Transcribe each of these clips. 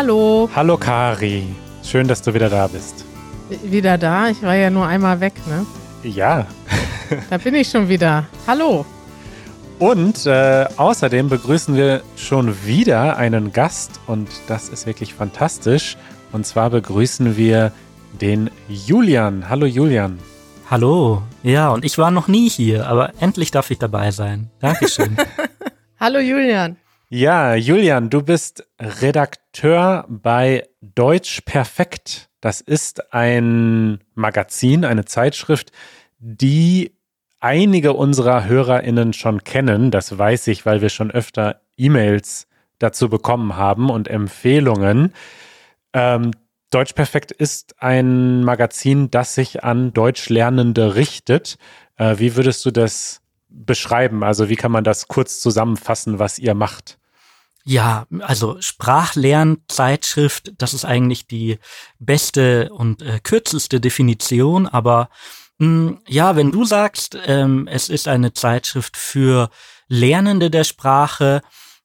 Hallo. Hallo Kari. Schön, dass du wieder da bist. Wieder da? Ich war ja nur einmal weg, ne? Ja. da bin ich schon wieder. Hallo. Und äh, außerdem begrüßen wir schon wieder einen Gast und das ist wirklich fantastisch. Und zwar begrüßen wir den Julian. Hallo Julian. Hallo. Ja, und ich war noch nie hier, aber endlich darf ich dabei sein. Dankeschön. Hallo Julian. Ja, Julian, du bist Redakteur bei Deutsch Perfekt. Das ist ein Magazin, eine Zeitschrift, die einige unserer HörerInnen schon kennen. Das weiß ich, weil wir schon öfter E-Mails dazu bekommen haben und Empfehlungen. Ähm, Deutsch Perfekt ist ein Magazin, das sich an Deutschlernende richtet. Äh, wie würdest du das beschreiben? Also wie kann man das kurz zusammenfassen, was ihr macht? Ja, also Sprachlernzeitschrift, das ist eigentlich die beste und äh, kürzeste Definition, aber mh, hm, ja, wenn du sagst, ähm, es ist eine Zeitschrift für Lernende der Sprache,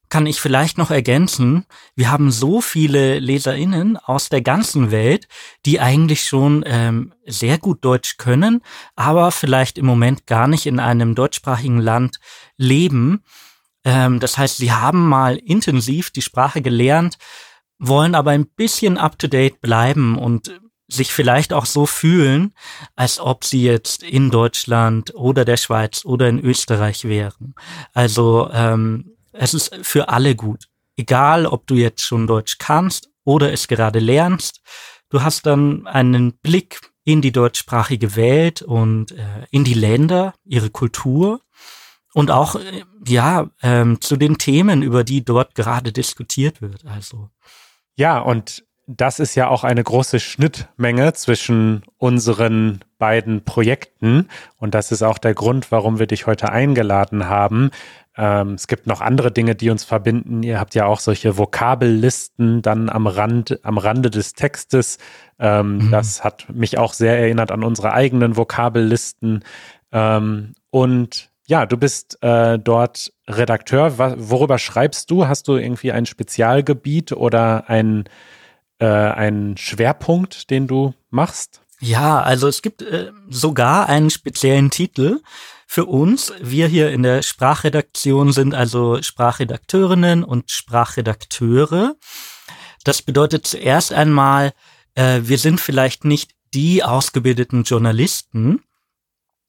kann ich vielleicht noch ergänzen, wir haben so viele Leserinnen aus der ganzen Welt, die eigentlich schon ähm, sehr gut Deutsch können, aber vielleicht im Moment gar nicht in einem deutschsprachigen Land leben. Ähm, das heißt, sie haben mal intensiv die Sprache gelernt, wollen aber ein bisschen up-to-date bleiben und sich vielleicht auch so fühlen, als ob sie jetzt in Deutschland oder der Schweiz oder in Österreich wären. Also ähm, es ist für alle gut. Egal, ob du jetzt schon Deutsch kannst oder es gerade lernst, du hast dann einen Blick in die deutschsprachige Welt und äh, in die Länder, ihre Kultur und auch äh, ja ähm, zu den Themen, über die dort gerade diskutiert wird. Also ja, und das ist ja auch eine große Schnittmenge zwischen unseren beiden Projekten. Und das ist auch der Grund, warum wir dich heute eingeladen haben. Ähm, es gibt noch andere Dinge, die uns verbinden. Ihr habt ja auch solche Vokabellisten dann am Rand, am Rande des Textes. Ähm, mhm. Das hat mich auch sehr erinnert an unsere eigenen Vokabellisten. Ähm, und ja, du bist äh, dort Redakteur. worüber schreibst du? Hast du irgendwie ein Spezialgebiet oder ein, äh, einen Schwerpunkt, den du machst? Ja, also es gibt äh, sogar einen speziellen Titel für uns. Wir hier in der Sprachredaktion sind also Sprachredakteurinnen und Sprachredakteure. Das bedeutet zuerst einmal, äh, wir sind vielleicht nicht die ausgebildeten Journalisten,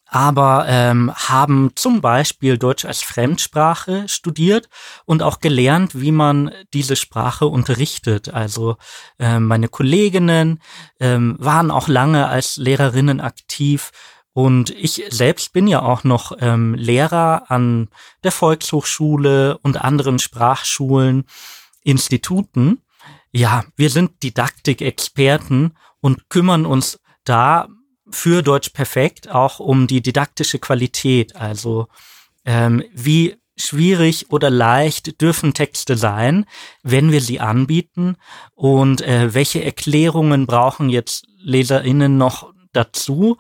aber ähm, haben zum Beispiel Deutsch als Fremdsprache studiert und auch gelernt, wie man diese Sprache unterrichtet. Also ähm, meine Kolleginnen ähm, waren auch lange als Lehrerinnen aktiv und ich selbst bin ja auch noch ähm, Lehrer an der Volkshochschule und anderen Sprachschulen, Instituten. Ja, wir sind Didaktikexperten und kümmern uns da für Deutsch perfekt auch um die didaktische Qualität. Also ähm, wie schwierig oder leicht dürfen Texte sein, wenn wir sie anbieten und äh, welche Erklärungen brauchen jetzt Leserinnen noch dazu,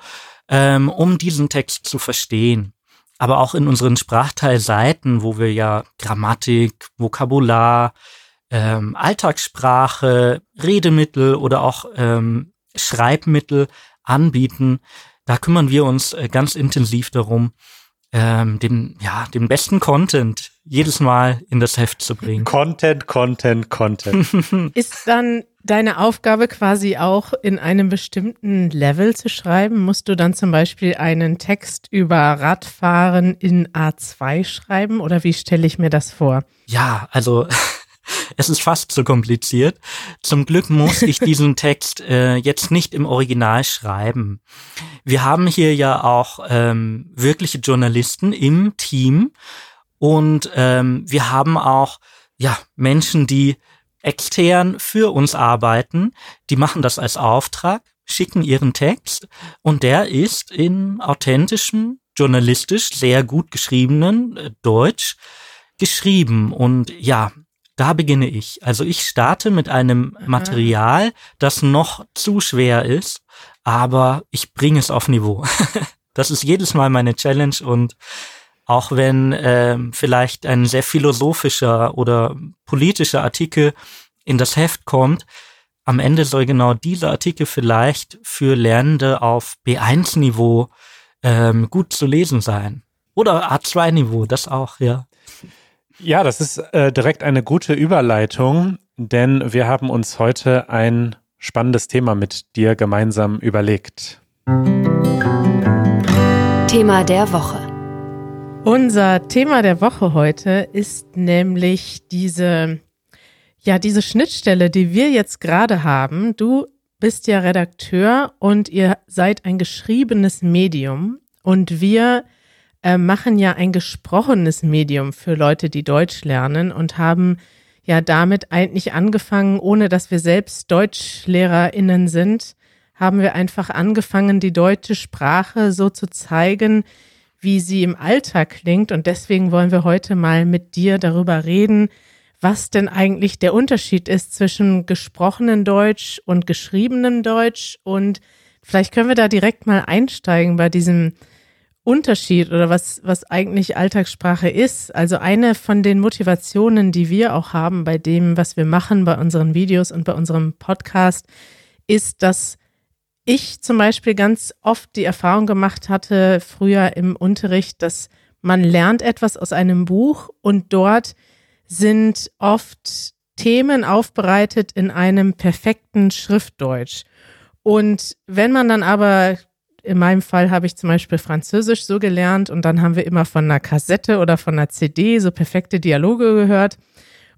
ähm, um diesen Text zu verstehen. Aber auch in unseren Sprachteilseiten, wo wir ja Grammatik, Vokabular, ähm, Alltagssprache, Redemittel oder auch ähm, Schreibmittel anbieten. Da kümmern wir uns äh, ganz intensiv darum, ähm, den, ja, den besten Content jedes Mal in das Heft zu bringen. Content, Content, Content. Ist dann deine Aufgabe quasi auch in einem bestimmten Level zu schreiben? Musst du dann zum Beispiel einen Text über Radfahren in A2 schreiben oder wie stelle ich mir das vor? Ja, also es ist fast zu kompliziert. Zum Glück muss ich diesen Text äh, jetzt nicht im Original schreiben. Wir haben hier ja auch ähm, wirkliche Journalisten im Team und ähm, wir haben auch ja Menschen, die extern für uns arbeiten. Die machen das als Auftrag, schicken ihren Text und der ist in authentischem, journalistisch sehr gut geschriebenen äh, Deutsch geschrieben. Und ja, da beginne ich. Also ich starte mit einem Material, das noch zu schwer ist, aber ich bringe es auf Niveau. das ist jedes Mal meine Challenge und auch wenn äh, vielleicht ein sehr philosophischer oder politischer Artikel in das Heft kommt, am Ende soll genau dieser Artikel vielleicht für Lernende auf B1-Niveau ähm, gut zu lesen sein. Oder A2-Niveau, das auch, ja. Ja, das ist äh, direkt eine gute Überleitung, denn wir haben uns heute ein spannendes Thema mit dir gemeinsam überlegt. Thema der Woche. Unser Thema der Woche heute ist nämlich diese, ja, diese Schnittstelle, die wir jetzt gerade haben. Du bist ja Redakteur und ihr seid ein geschriebenes Medium und wir äh, machen ja ein gesprochenes Medium für Leute, die Deutsch lernen und haben ja damit eigentlich angefangen, ohne dass wir selbst DeutschlehrerInnen sind, haben wir einfach angefangen, die deutsche Sprache so zu zeigen, wie sie im Alltag klingt. Und deswegen wollen wir heute mal mit dir darüber reden, was denn eigentlich der Unterschied ist zwischen gesprochenem Deutsch und geschriebenem Deutsch. Und vielleicht können wir da direkt mal einsteigen bei diesem Unterschied oder was, was eigentlich Alltagssprache ist. Also eine von den Motivationen, die wir auch haben bei dem, was wir machen, bei unseren Videos und bei unserem Podcast, ist, dass ich zum Beispiel ganz oft die Erfahrung gemacht hatte, früher im Unterricht, dass man lernt etwas aus einem Buch und dort sind oft Themen aufbereitet in einem perfekten Schriftdeutsch. Und wenn man dann aber in meinem Fall habe ich zum Beispiel Französisch so gelernt und dann haben wir immer von einer Kassette oder von einer CD so perfekte Dialoge gehört.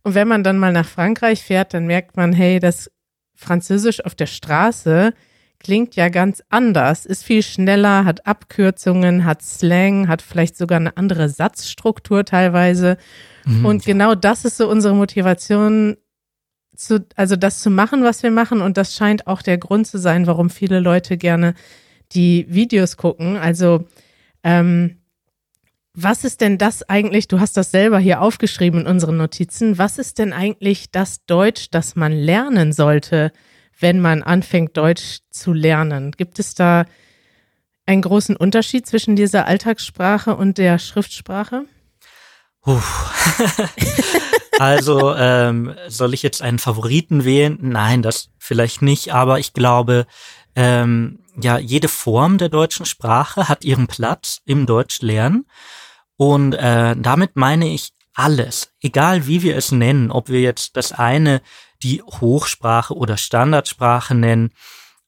Und wenn man dann mal nach Frankreich fährt, dann merkt man, hey, das Französisch auf der Straße klingt ja ganz anders, ist viel schneller, hat Abkürzungen, hat Slang, hat vielleicht sogar eine andere Satzstruktur teilweise. Mhm, und genau das ist so unsere Motivation, zu, also das zu machen, was wir machen. Und das scheint auch der Grund zu sein, warum viele Leute gerne die Videos gucken. Also, ähm, was ist denn das eigentlich? Du hast das selber hier aufgeschrieben in unseren Notizen. Was ist denn eigentlich das Deutsch, das man lernen sollte, wenn man anfängt, Deutsch zu lernen? Gibt es da einen großen Unterschied zwischen dieser Alltagssprache und der Schriftsprache? also ähm, soll ich jetzt einen Favoriten wählen? Nein, das vielleicht nicht, aber ich glaube, ähm, ja, jede Form der deutschen Sprache hat ihren Platz im Deutschlernen. Und äh, damit meine ich alles, egal wie wir es nennen, ob wir jetzt das eine die Hochsprache oder Standardsprache nennen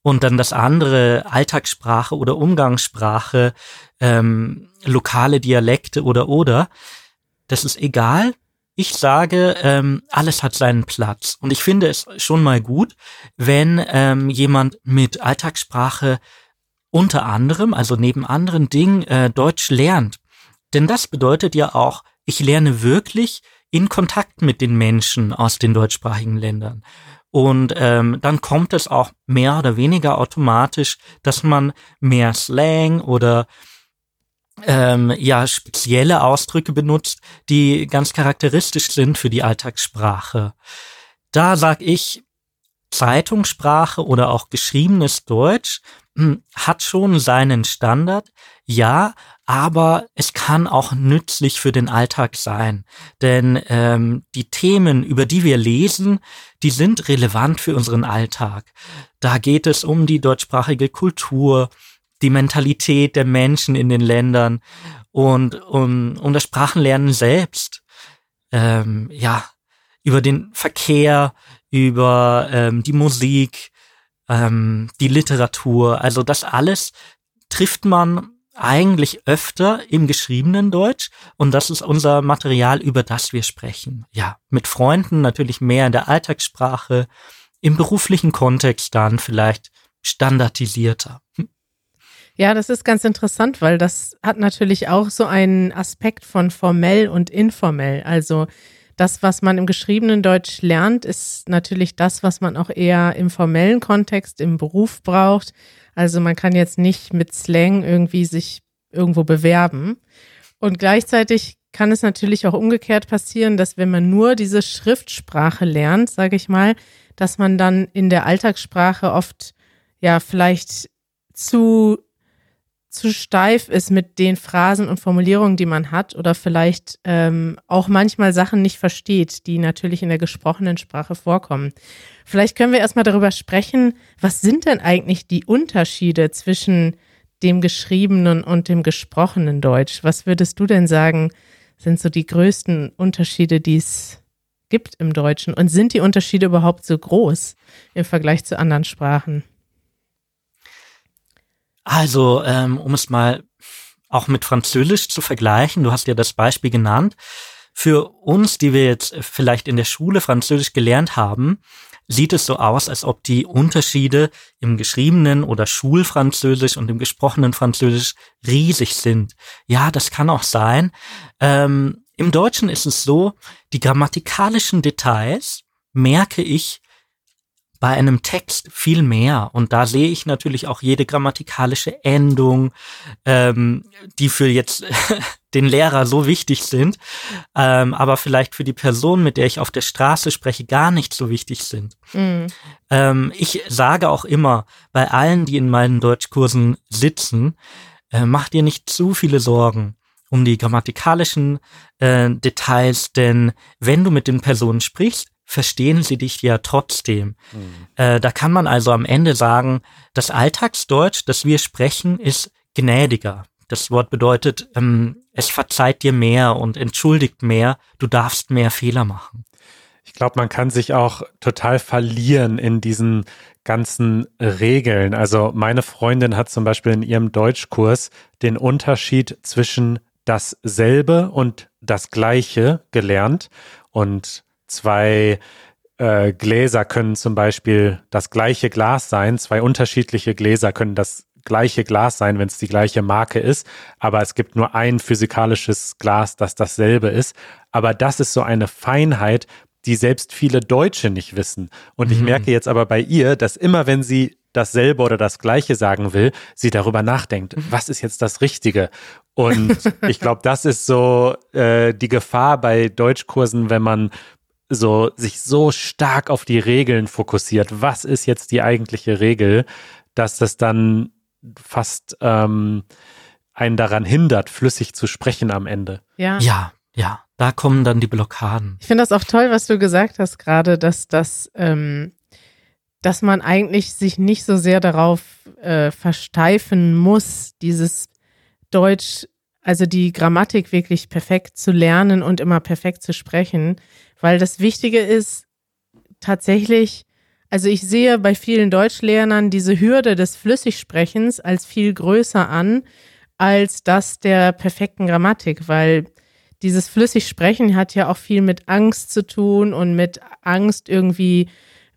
und dann das andere Alltagssprache oder Umgangssprache, ähm, lokale Dialekte oder oder. Das ist egal. Ich sage, ähm, alles hat seinen Platz. Und ich finde es schon mal gut, wenn ähm, jemand mit Alltagssprache unter anderem, also neben anderen Dingen, äh, Deutsch lernt. Denn das bedeutet ja auch, ich lerne wirklich in Kontakt mit den Menschen aus den deutschsprachigen Ländern. Und ähm, dann kommt es auch mehr oder weniger automatisch, dass man mehr Slang oder ähm, ja spezielle Ausdrücke benutzt, die ganz charakteristisch sind für die Alltagssprache. Da sag ich, Zeitungssprache oder auch geschriebenes Deutsch hm, hat schon seinen Standard, ja, aber es kann auch nützlich für den Alltag sein. Denn ähm, die Themen, über die wir lesen, die sind relevant für unseren Alltag. Da geht es um die deutschsprachige Kultur, die Mentalität der Menschen in den Ländern und um, um das Sprachenlernen selbst. Ähm, ja, über den Verkehr, über ähm, die Musik, ähm, die Literatur. Also das alles trifft man eigentlich öfter im geschriebenen Deutsch und das ist unser Material, über das wir sprechen. Ja, mit Freunden natürlich mehr in der Alltagssprache, im beruflichen Kontext dann vielleicht standardisierter. Hm. Ja, das ist ganz interessant, weil das hat natürlich auch so einen Aspekt von formell und informell. Also das, was man im geschriebenen Deutsch lernt, ist natürlich das, was man auch eher im formellen Kontext, im Beruf braucht. Also man kann jetzt nicht mit Slang irgendwie sich irgendwo bewerben. Und gleichzeitig kann es natürlich auch umgekehrt passieren, dass wenn man nur diese Schriftsprache lernt, sage ich mal, dass man dann in der Alltagssprache oft ja vielleicht zu zu steif ist mit den Phrasen und Formulierungen, die man hat oder vielleicht ähm, auch manchmal Sachen nicht versteht, die natürlich in der gesprochenen Sprache vorkommen. Vielleicht können wir erstmal darüber sprechen, was sind denn eigentlich die Unterschiede zwischen dem geschriebenen und dem gesprochenen Deutsch? Was würdest du denn sagen, sind so die größten Unterschiede, die es gibt im Deutschen? Und sind die Unterschiede überhaupt so groß im Vergleich zu anderen Sprachen? Also, ähm, um es mal auch mit Französisch zu vergleichen, du hast ja das Beispiel genannt. Für uns, die wir jetzt vielleicht in der Schule Französisch gelernt haben, sieht es so aus, als ob die Unterschiede im geschriebenen oder Schulfranzösisch und im gesprochenen Französisch riesig sind. Ja, das kann auch sein. Ähm, Im Deutschen ist es so, die grammatikalischen Details merke ich bei einem Text viel mehr. Und da sehe ich natürlich auch jede grammatikalische Endung, ähm, die für jetzt den Lehrer so wichtig sind, ähm, aber vielleicht für die Person, mit der ich auf der Straße spreche, gar nicht so wichtig sind. Mhm. Ähm, ich sage auch immer bei allen, die in meinen Deutschkursen sitzen, äh, mach dir nicht zu viele Sorgen um die grammatikalischen äh, Details, denn wenn du mit den Personen sprichst, verstehen sie dich ja trotzdem. Mhm. Äh, da kann man also am Ende sagen, das Alltagsdeutsch, das wir sprechen, ist gnädiger. Das Wort bedeutet, ähm, es verzeiht dir mehr und entschuldigt mehr, du darfst mehr Fehler machen. Ich glaube, man kann sich auch total verlieren in diesen ganzen Regeln. Also meine Freundin hat zum Beispiel in ihrem Deutschkurs den Unterschied zwischen dasselbe und das gleiche gelernt. Und zwei äh, Gläser können zum Beispiel das gleiche Glas sein, zwei unterschiedliche Gläser können das gleiche Glas sein, wenn es die gleiche Marke ist, aber es gibt nur ein physikalisches Glas, das dasselbe ist. Aber das ist so eine Feinheit, die selbst viele Deutsche nicht wissen. Und mhm. ich merke jetzt aber bei ihr, dass immer wenn sie dasselbe oder das Gleiche sagen will, sie darüber nachdenkt, mhm. was ist jetzt das Richtige? Und ich glaube, das ist so äh, die Gefahr bei Deutschkursen, wenn man so sich so stark auf die Regeln fokussiert. Was ist jetzt die eigentliche Regel, dass das dann fast ähm, einen daran hindert, flüssig zu sprechen am Ende. Ja. Ja, ja. Da kommen dann die Blockaden. Ich finde das auch toll, was du gesagt hast gerade, dass das, ähm, dass man eigentlich sich nicht so sehr darauf äh, versteifen muss, dieses Deutsch, also die Grammatik wirklich perfekt zu lernen und immer perfekt zu sprechen, weil das Wichtige ist tatsächlich, also ich sehe bei vielen Deutschlernern diese Hürde des Flüssigsprechens als viel größer an als das der perfekten Grammatik, weil dieses Flüssigsprechen hat ja auch viel mit Angst zu tun und mit Angst irgendwie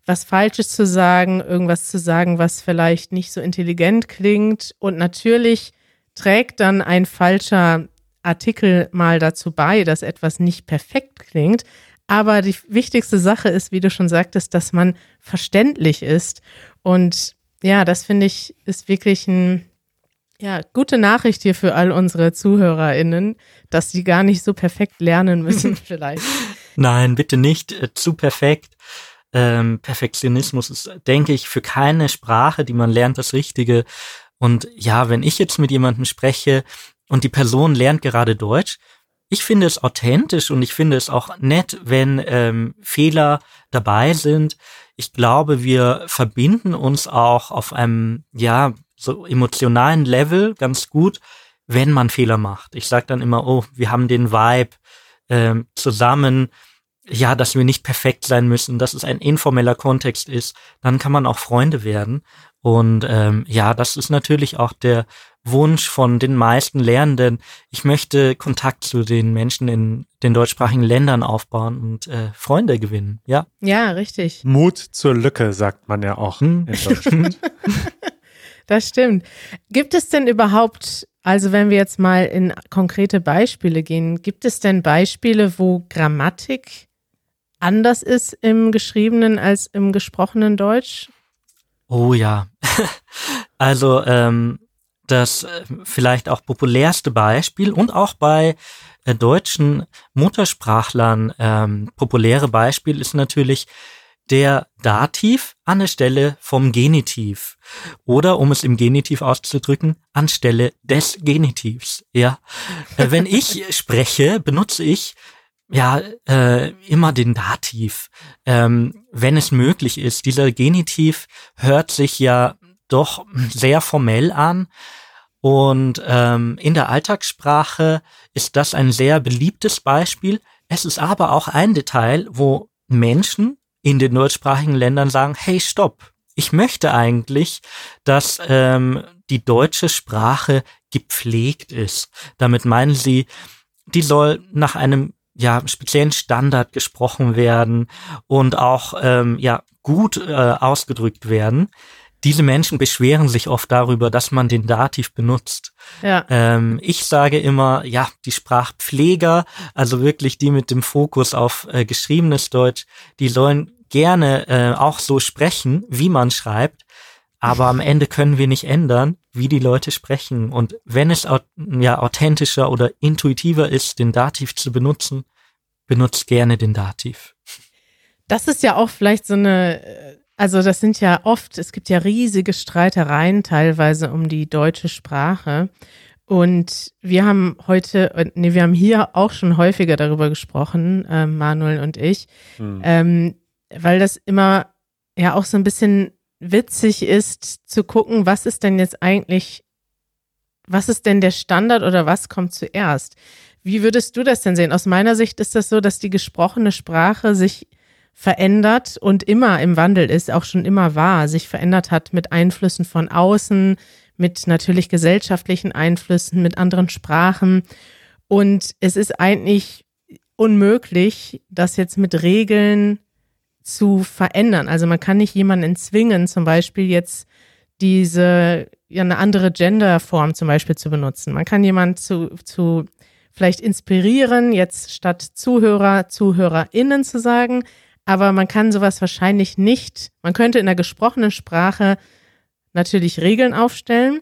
was Falsches zu sagen, irgendwas zu sagen, was vielleicht nicht so intelligent klingt. Und natürlich trägt dann ein falscher Artikel mal dazu bei, dass etwas nicht perfekt klingt. Aber die wichtigste Sache ist, wie du schon sagtest, dass man verständlich ist. Und ja, das finde ich ist wirklich ein, ja, gute Nachricht hier für all unsere ZuhörerInnen, dass sie gar nicht so perfekt lernen müssen, vielleicht. Nein, bitte nicht äh, zu perfekt. Ähm, Perfektionismus ist, denke ich, für keine Sprache, die man lernt, das Richtige. Und ja, wenn ich jetzt mit jemandem spreche und die Person lernt gerade Deutsch, ich finde es authentisch und ich finde es auch nett, wenn ähm, Fehler dabei sind. Ich glaube, wir verbinden uns auch auf einem, ja, so emotionalen Level ganz gut, wenn man Fehler macht. Ich sage dann immer, oh, wir haben den Vibe ähm, zusammen, ja, dass wir nicht perfekt sein müssen, dass es ein informeller Kontext ist, dann kann man auch Freunde werden. Und ähm, ja, das ist natürlich auch der Wunsch von den meisten Lernenden. Ich möchte Kontakt zu den Menschen in den deutschsprachigen Ländern aufbauen und äh, Freunde gewinnen. Ja. Ja, richtig. Mut zur Lücke, sagt man ja auch hm. in Deutschland. das stimmt. Gibt es denn überhaupt, also wenn wir jetzt mal in konkrete Beispiele gehen, gibt es denn Beispiele, wo Grammatik anders ist im geschriebenen als im gesprochenen Deutsch? Oh ja. also ähm, das äh, vielleicht auch populärste Beispiel und auch bei äh, deutschen Muttersprachlern ähm, populäre Beispiel ist natürlich der Dativ an der Stelle vom Genitiv. Oder, um es im Genitiv auszudrücken, anstelle des Genitivs. Ja. Äh, wenn ich spreche, benutze ich ja äh, immer den Dativ, ähm, wenn es möglich ist. Dieser Genitiv hört sich ja doch sehr formell an. Und ähm, in der Alltagssprache ist das ein sehr beliebtes Beispiel. Es ist aber auch ein Detail, wo Menschen in den deutschsprachigen Ländern sagen, hey, stopp, ich möchte eigentlich, dass ähm, die deutsche Sprache gepflegt ist. Damit meinen sie, die soll nach einem ja speziellen Standard gesprochen werden und auch ähm, ja gut äh, ausgedrückt werden diese Menschen beschweren sich oft darüber, dass man den Dativ benutzt. Ja. Ähm, ich sage immer, ja, die Sprachpfleger, also wirklich die mit dem Fokus auf äh, geschriebenes Deutsch, die sollen gerne äh, auch so sprechen, wie man schreibt. Aber am Ende können wir nicht ändern, wie die Leute sprechen. Und wenn es ja authentischer oder intuitiver ist, den Dativ zu benutzen, benutzt gerne den Dativ. Das ist ja auch vielleicht so eine äh, also das sind ja oft, es gibt ja riesige Streitereien teilweise um die deutsche Sprache. Und wir haben heute, nee, wir haben hier auch schon häufiger darüber gesprochen, äh, Manuel und ich, hm. ähm, weil das immer ja auch so ein bisschen witzig ist zu gucken, was ist denn jetzt eigentlich, was ist denn der Standard oder was kommt zuerst? Wie würdest du das denn sehen? Aus meiner Sicht ist das so, dass die gesprochene Sprache sich verändert und immer im Wandel ist, auch schon immer war, sich verändert hat mit Einflüssen von außen, mit natürlich gesellschaftlichen Einflüssen, mit anderen Sprachen. Und es ist eigentlich unmöglich, das jetzt mit Regeln zu verändern. Also man kann nicht jemanden zwingen, zum Beispiel jetzt diese, ja, eine andere Genderform zum Beispiel zu benutzen. Man kann jemanden zu, zu vielleicht inspirieren, jetzt statt Zuhörer, ZuhörerInnen zu sagen, aber man kann sowas wahrscheinlich nicht. Man könnte in der gesprochenen Sprache natürlich Regeln aufstellen,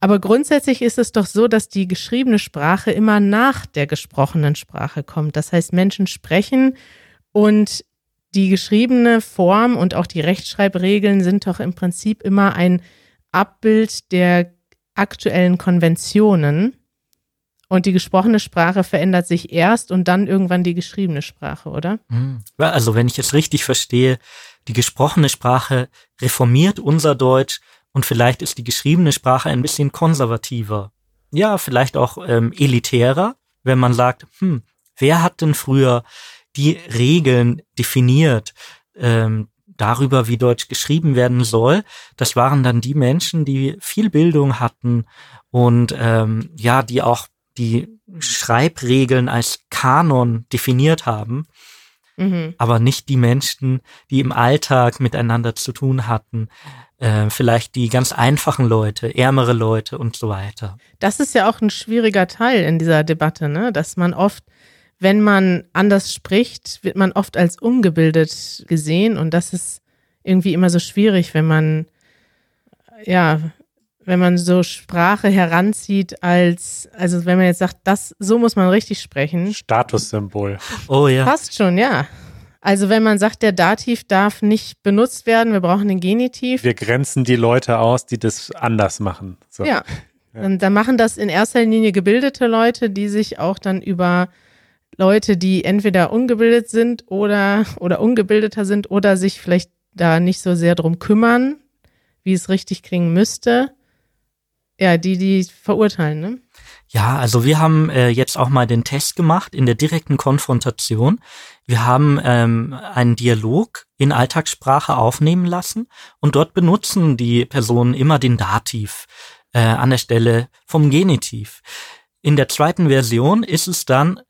aber grundsätzlich ist es doch so, dass die geschriebene Sprache immer nach der gesprochenen Sprache kommt. Das heißt, Menschen sprechen und die geschriebene Form und auch die Rechtschreibregeln sind doch im Prinzip immer ein Abbild der aktuellen Konventionen. Und die gesprochene Sprache verändert sich erst und dann irgendwann die geschriebene Sprache, oder? Hm. Also wenn ich es richtig verstehe, die gesprochene Sprache reformiert unser Deutsch und vielleicht ist die geschriebene Sprache ein bisschen konservativer. Ja, vielleicht auch ähm, elitärer, wenn man sagt, hm, wer hat denn früher die Regeln definiert ähm, darüber, wie Deutsch geschrieben werden soll? Das waren dann die Menschen, die viel Bildung hatten und ähm, ja, die auch die Schreibregeln als Kanon definiert haben, mhm. aber nicht die Menschen, die im Alltag miteinander zu tun hatten. Äh, vielleicht die ganz einfachen Leute, ärmere Leute und so weiter. Das ist ja auch ein schwieriger Teil in dieser Debatte, ne? dass man oft, wenn man anders spricht, wird man oft als ungebildet gesehen und das ist irgendwie immer so schwierig, wenn man ja wenn man so Sprache heranzieht als, also wenn man jetzt sagt, das, so muss man richtig sprechen. Statussymbol. Oh ja. Passt schon, ja. Also wenn man sagt, der Dativ darf nicht benutzt werden, wir brauchen den Genitiv. Wir grenzen die Leute aus, die das anders machen. So. Ja. ja. Und dann machen das in erster Linie gebildete Leute, die sich auch dann über Leute, die entweder ungebildet sind oder, oder ungebildeter sind oder sich vielleicht da nicht so sehr drum kümmern, wie es richtig klingen müsste, ja, die, die verurteilen, ne? Ja, also wir haben äh, jetzt auch mal den Test gemacht in der direkten Konfrontation. Wir haben ähm, einen Dialog in Alltagssprache aufnehmen lassen und dort benutzen die Personen immer den Dativ äh, an der Stelle vom Genitiv. In der zweiten Version ist es dann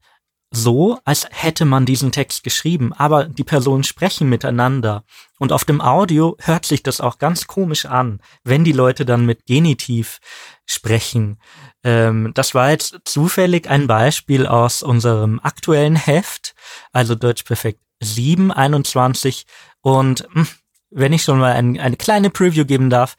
so, als hätte man diesen Text geschrieben, aber die Personen sprechen miteinander. Und auf dem Audio hört sich das auch ganz komisch an, wenn die Leute dann mit Genitiv sprechen. Ähm, das war jetzt zufällig ein Beispiel aus unserem aktuellen Heft, also Deutsch Perfekt 721. Und mh, hm, wenn ich schon mal ein, eine kleine Preview geben darf,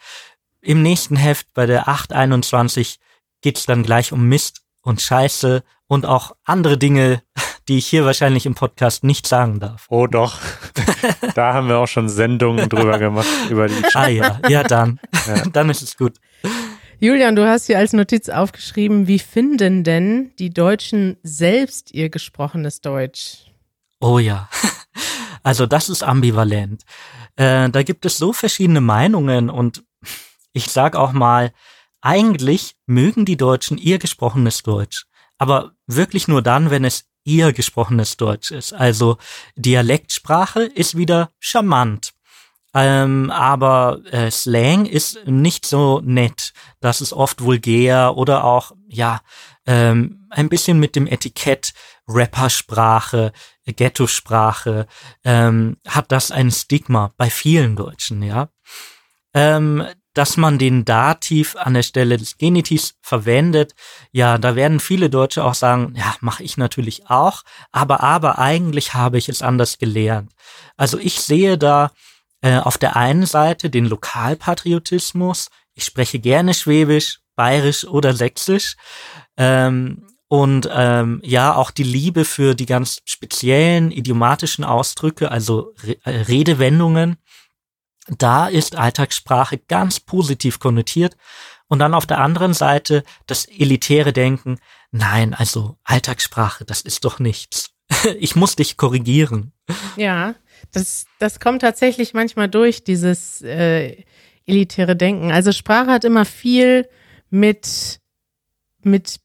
im nächsten Heft bei der 821 geht's dann gleich um Mist und Scheiße und auch andere Dinge, die ich hier wahrscheinlich im Podcast nicht sagen darf. Oh doch, da haben wir auch schon Sendungen drüber gemacht, über die Ah ja, ja dann, ja. dann ist es gut. Julian, du hast hier als Notiz aufgeschrieben, wie finden denn die Deutschen selbst ihr gesprochenes Deutsch? Oh ja, also das ist ambivalent. Äh, da gibt es so verschiedene Meinungen und ich sag auch mal, eigentlich mögen die Deutschen ihr gesprochenes Deutsch, aber wirklich nur dann, wenn es ihr gesprochenes Deutsch ist. Also Dialektsprache ist wieder charmant. Ähm, aber äh, Slang ist nicht so nett. Das ist oft vulgär oder auch, ja, ähm, ein bisschen mit dem Etikett Rappersprache, Ghetto-Sprache, ähm, hat das ein Stigma bei vielen Deutschen, ja. Ähm, dass man den Dativ an der Stelle des Genitivs verwendet, ja, da werden viele Deutsche auch sagen, ja, mache ich natürlich auch, aber aber eigentlich habe ich es anders gelernt. Also ich sehe da äh, auf der einen Seite den Lokalpatriotismus, ich spreche gerne Schwäbisch, Bayerisch oder Sächsisch, ähm, und ähm, ja auch die Liebe für die ganz speziellen idiomatischen Ausdrücke, also Re äh, Redewendungen, da ist Alltagssprache ganz positiv konnotiert. Und dann auf der anderen Seite das elitäre Denken, nein, also Alltagssprache, das ist doch nichts. Ich muss dich korrigieren. Ja, das, das kommt tatsächlich manchmal durch, dieses äh, elitäre Denken. Also Sprache hat immer viel mit, mit,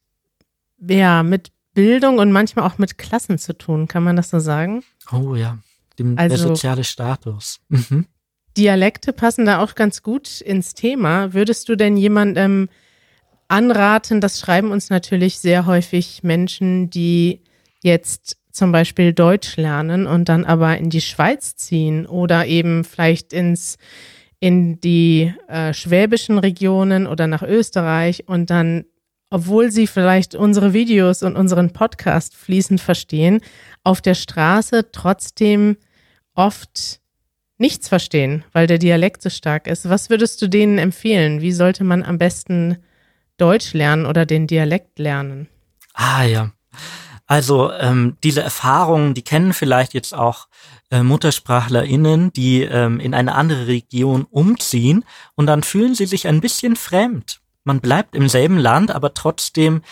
ja, mit Bildung und manchmal auch mit Klassen zu tun, kann man das so sagen? Oh ja, dem, also, der soziale Status. Mhm. Dialekte passen da auch ganz gut ins Thema. Würdest du denn jemandem anraten, das schreiben uns natürlich sehr häufig Menschen, die jetzt zum Beispiel Deutsch lernen und dann aber in die Schweiz ziehen oder eben vielleicht ins in die äh, schwäbischen Regionen oder nach Österreich und dann, obwohl sie vielleicht unsere Videos und unseren Podcast fließend verstehen, auf der Straße trotzdem oft nichts verstehen, weil der Dialekt so stark ist. Was würdest du denen empfehlen? Wie sollte man am besten Deutsch lernen oder den Dialekt lernen? Ah ja. Also ähm, diese Erfahrungen, die kennen vielleicht jetzt auch äh, MuttersprachlerInnen, die ähm, in eine andere Region umziehen und dann fühlen sie sich ein bisschen fremd. Man bleibt im selben Land, aber trotzdem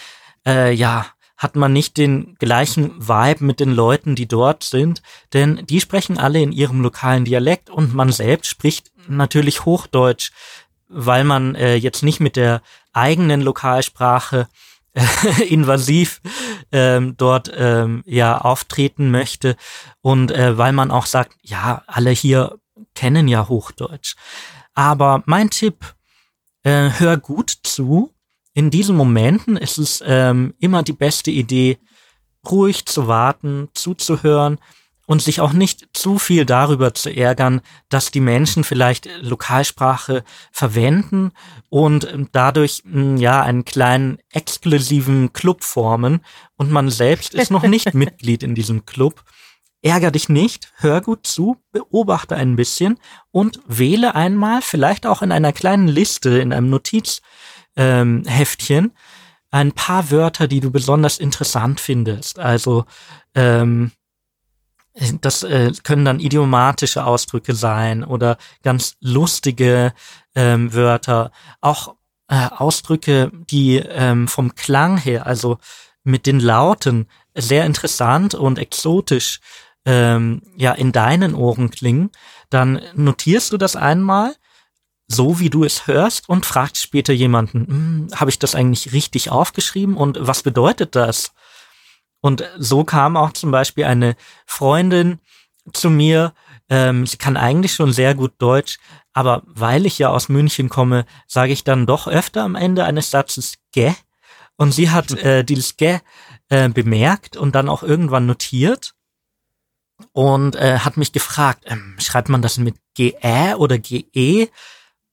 äh, ja hat man nicht den gleichen Vibe mit den Leuten, die dort sind, denn die sprechen alle in ihrem lokalen Dialekt und man selbst spricht natürlich Hochdeutsch, weil man äh, jetzt nicht mit der eigenen Lokalsprache äh, invasiv ähm, dort ähm, ja auftreten möchte und äh, weil man auch sagt, ja, alle hier kennen ja Hochdeutsch. Aber mein Tipp, äh, hör gut zu, in diesen Momenten ist es ähm, immer die beste Idee, ruhig zu warten, zuzuhören und sich auch nicht zu viel darüber zu ärgern, dass die Menschen vielleicht Lokalsprache verwenden und ähm, dadurch hm, ja einen kleinen exklusiven Club formen und man selbst ist noch nicht Mitglied in diesem Club. Ärger dich nicht, hör gut zu, beobachte ein bisschen und wähle einmal, vielleicht auch in einer kleinen Liste, in einem Notiz, ähm, Heftchen. Ein paar Wörter, die du besonders interessant findest. Also ähm, das äh, können dann idiomatische Ausdrücke sein oder ganz lustige ähm, Wörter, auch äh, Ausdrücke, die ähm, vom Klang her, also mit den Lauten, sehr interessant und exotisch ähm, ja in deinen Ohren klingen, dann notierst du das einmal so, wie du es hörst und fragst später jemanden, hm, habe ich das eigentlich richtig aufgeschrieben und was bedeutet das? Und so kam auch zum Beispiel eine Freundin zu mir, ähm, sie kann eigentlich schon sehr gut Deutsch, aber weil ich ja aus München komme, sage ich dann doch öfter am Ende eines Satzes gä. Und sie hat äh, dieses gä äh, bemerkt und dann auch irgendwann notiert und äh, hat mich gefragt, ähm, schreibt man das mit GE oder GE?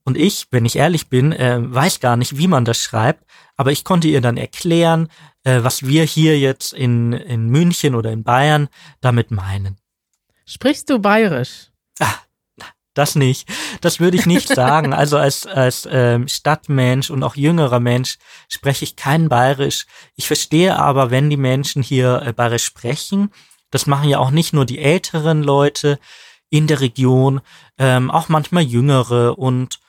Und ich, wenn ich ehrlich bin, äh, weiß gar nicht, wie man das schreibt, aber ich konnte ihr dann erklären, äh, was wir hier jetzt in, in München oder in Bayern damit meinen. Sprichst du bayerisch? Ah, das nicht. Das würde ich nicht sagen. Also als, als ähm, Stadtmensch und auch jüngerer Mensch spreche ich kein Bayerisch. Ich verstehe aber, wenn die Menschen hier äh, Bayerisch sprechen, das machen ja auch nicht nur die älteren Leute in der Region, ähm, auch manchmal jüngere und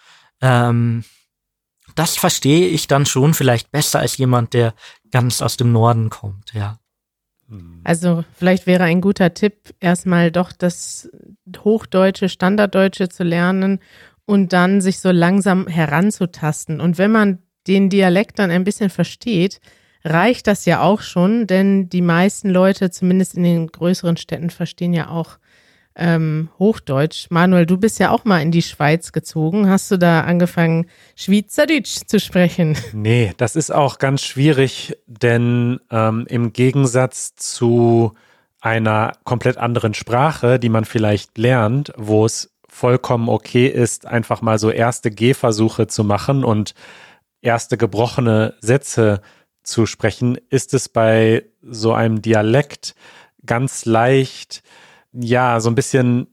ähm, das verstehe ich dann schon vielleicht besser als jemand, der ganz aus dem Norden kommt, ja. Also vielleicht wäre ein guter Tipp, erstmal doch das Hochdeutsche, Standarddeutsche zu lernen und dann sich so langsam heranzutasten. Und wenn man den Dialekt dann ein bisschen versteht, reicht das ja auch schon, denn die meisten Leute, zumindest in den größeren Städten, verstehen ja auch ähm, Hochdeutsch. Manuel, du bist ja auch mal in die Schweiz gezogen. Hast du da angefangen, Schweizerdeutsch zu sprechen? Nee, das ist auch ganz schwierig, denn ähm, im Gegensatz zu einer komplett anderen Sprache, die man vielleicht lernt, wo es vollkommen okay ist, einfach mal so erste Gehversuche zu machen und erste gebrochene Sätze zu sprechen, ist es bei so einem Dialekt ganz leicht, ja, so ein bisschen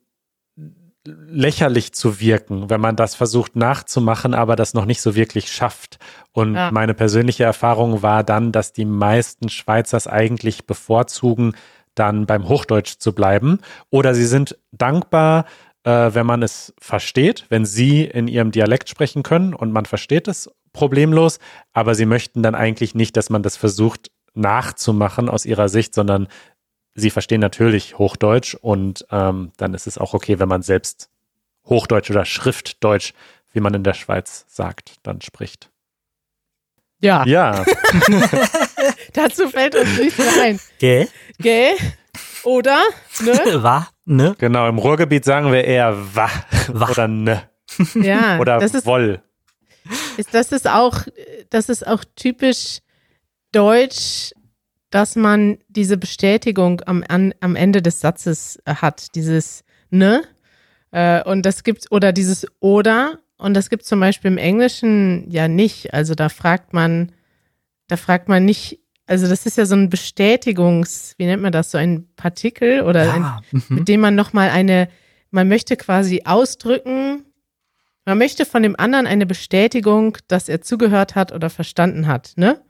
lächerlich zu wirken, wenn man das versucht nachzumachen, aber das noch nicht so wirklich schafft. Und ja. meine persönliche Erfahrung war dann, dass die meisten Schweizers eigentlich bevorzugen, dann beim Hochdeutsch zu bleiben. Oder sie sind dankbar, äh, wenn man es versteht, wenn sie in ihrem Dialekt sprechen können und man versteht es problemlos, aber sie möchten dann eigentlich nicht, dass man das versucht nachzumachen aus ihrer Sicht, sondern sie verstehen natürlich Hochdeutsch und ähm, dann ist es auch okay, wenn man selbst Hochdeutsch oder Schriftdeutsch, wie man in der Schweiz sagt, dann spricht. Ja. Ja. Dazu fällt uns nicht mehr ein. Gell? Gell? Oder? Ne? Wa? Ne? Genau, im Ruhrgebiet sagen wir eher wa, wa. oder ne. Ja. oder das ist, woll. Ist, das ist auch, das ist auch typisch deutsch, dass man diese Bestätigung am, an, am Ende des Satzes äh, hat, dieses ne. Äh, und das gibt, oder dieses oder. Und das gibt zum Beispiel im Englischen ja nicht. Also da fragt man, da fragt man nicht, also das ist ja so ein Bestätigungs, wie nennt man das, so ein Partikel oder Ja, ein, mhm. mit dem man nochmal eine, man möchte quasi ausdrücken, man möchte von dem anderen eine Bestätigung, dass er zugehört hat oder verstanden hat, ne?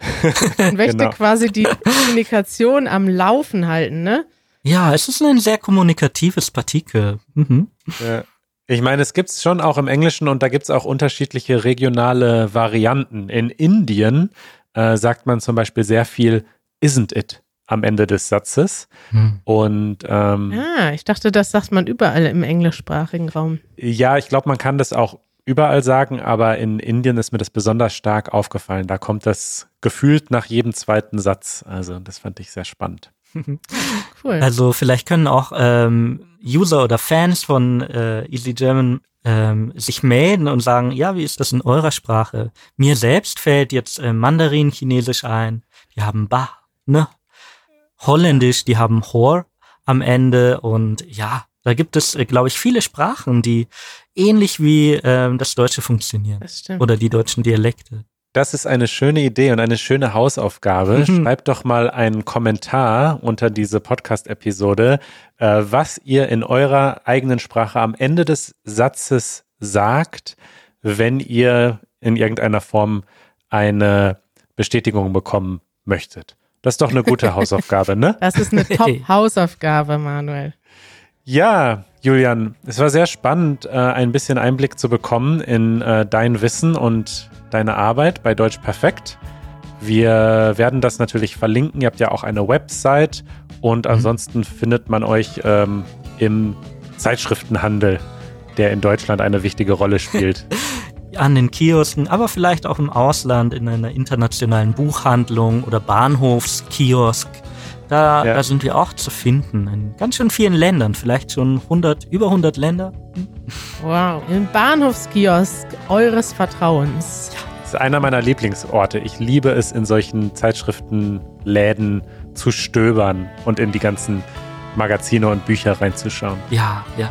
Man möchte Genau. quasi die Kommunikation am Laufen halten, ne? Ja, es ist ein sehr kommunikatives Partikel. Mhm. Ja. Ich meine, es gibt es schon auch im Englischen und da gibt es auch unterschiedliche regionale Varianten. In Indien äh, sagt man zum Beispiel sehr viel isn't it am Ende des Satzes. Hm. Und ähm, Ah, ich dachte, das sagt man überall im englischsprachigen Raum. ja, ich glaube, man kann das auch überall sagen, aber in Indien ist mir das besonders stark aufgefallen. Da kommt das gefühlt nach jedem zweiten Satz. Also das fand ich sehr spannend. Cool. Also vielleicht können auch ähm, User oder Fans von äh, Easy German ähm, sich melden und sagen, ja, wie ist das in eurer Sprache? Mir selbst fällt jetzt äh, Mandarin Chinesisch ein. Die haben Ba, ne? Holländisch, die haben Hor am Ende und ja, da gibt es, äh, glaube ich, viele Sprachen, die ähnlich wie ähm, das Deutsche funktionieren das stimmt. oder die deutschen Dialekte. Das ist eine schöne Idee und eine schöne Hausaufgabe. Mhm. Schreibt doch mal einen Kommentar unter diese Podcast-Episode, äh, was ihr in eurer eigenen Sprache am Ende des Satzes sagt, wenn ihr in irgendeiner Form eine Bestätigung bekommen möchtet. Das ist doch eine gute Hausaufgabe, ne? Das ist eine Top-Hausaufgabe, Manuel. Ja, Julian, es war sehr spannend, äh, ein bisschen Einblick zu bekommen in äh, dein Wissen und deine Arbeit bei Deutsch Perfekt. Wir werden das natürlich verlinken. Ihr habt ja auch eine Website und ansonsten findet man euch ähm, im Zeitschriftenhandel, der in Deutschland eine wichtige Rolle spielt. an den Kiosken, aber vielleicht auch im Ausland in einer internationalen Buchhandlung oder Bahnhofskiosk. Da, Ja. da sind wir auch zu finden in ganz schön vielen Ländern, vielleicht schon 100, über 100 Länder. Wow. Im Bahnhofskiosk eures Vertrauens. Das ist einer meiner Lieblingsorte. Ich liebe es, in solchen Zeitschriftenläden zu stöbern und in die ganzen Magazine und Bücher reinzuschauen. Ja, ja.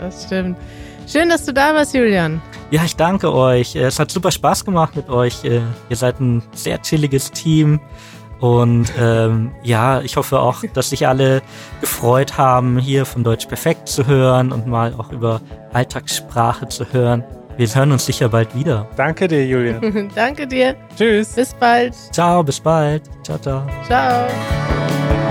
Das stimmt. Schön, dass du da warst, Julian. Ja, ich danke euch. Es hat super Spaß gemacht mit euch. Äh, Ihr seid ein sehr chilliges Team. Und ähm, ja, ich hoffe auch, dass sich alle gefreut haben, hier von Deutsch Perfekt zu hören und mal auch über Alltagssprache zu hören. Wir hören uns sicher bald wieder. Danke dir, Julian. Danke dir. Tschüss. Bis bald. Ciao, bis bald. Ciao, ciao. Ciao.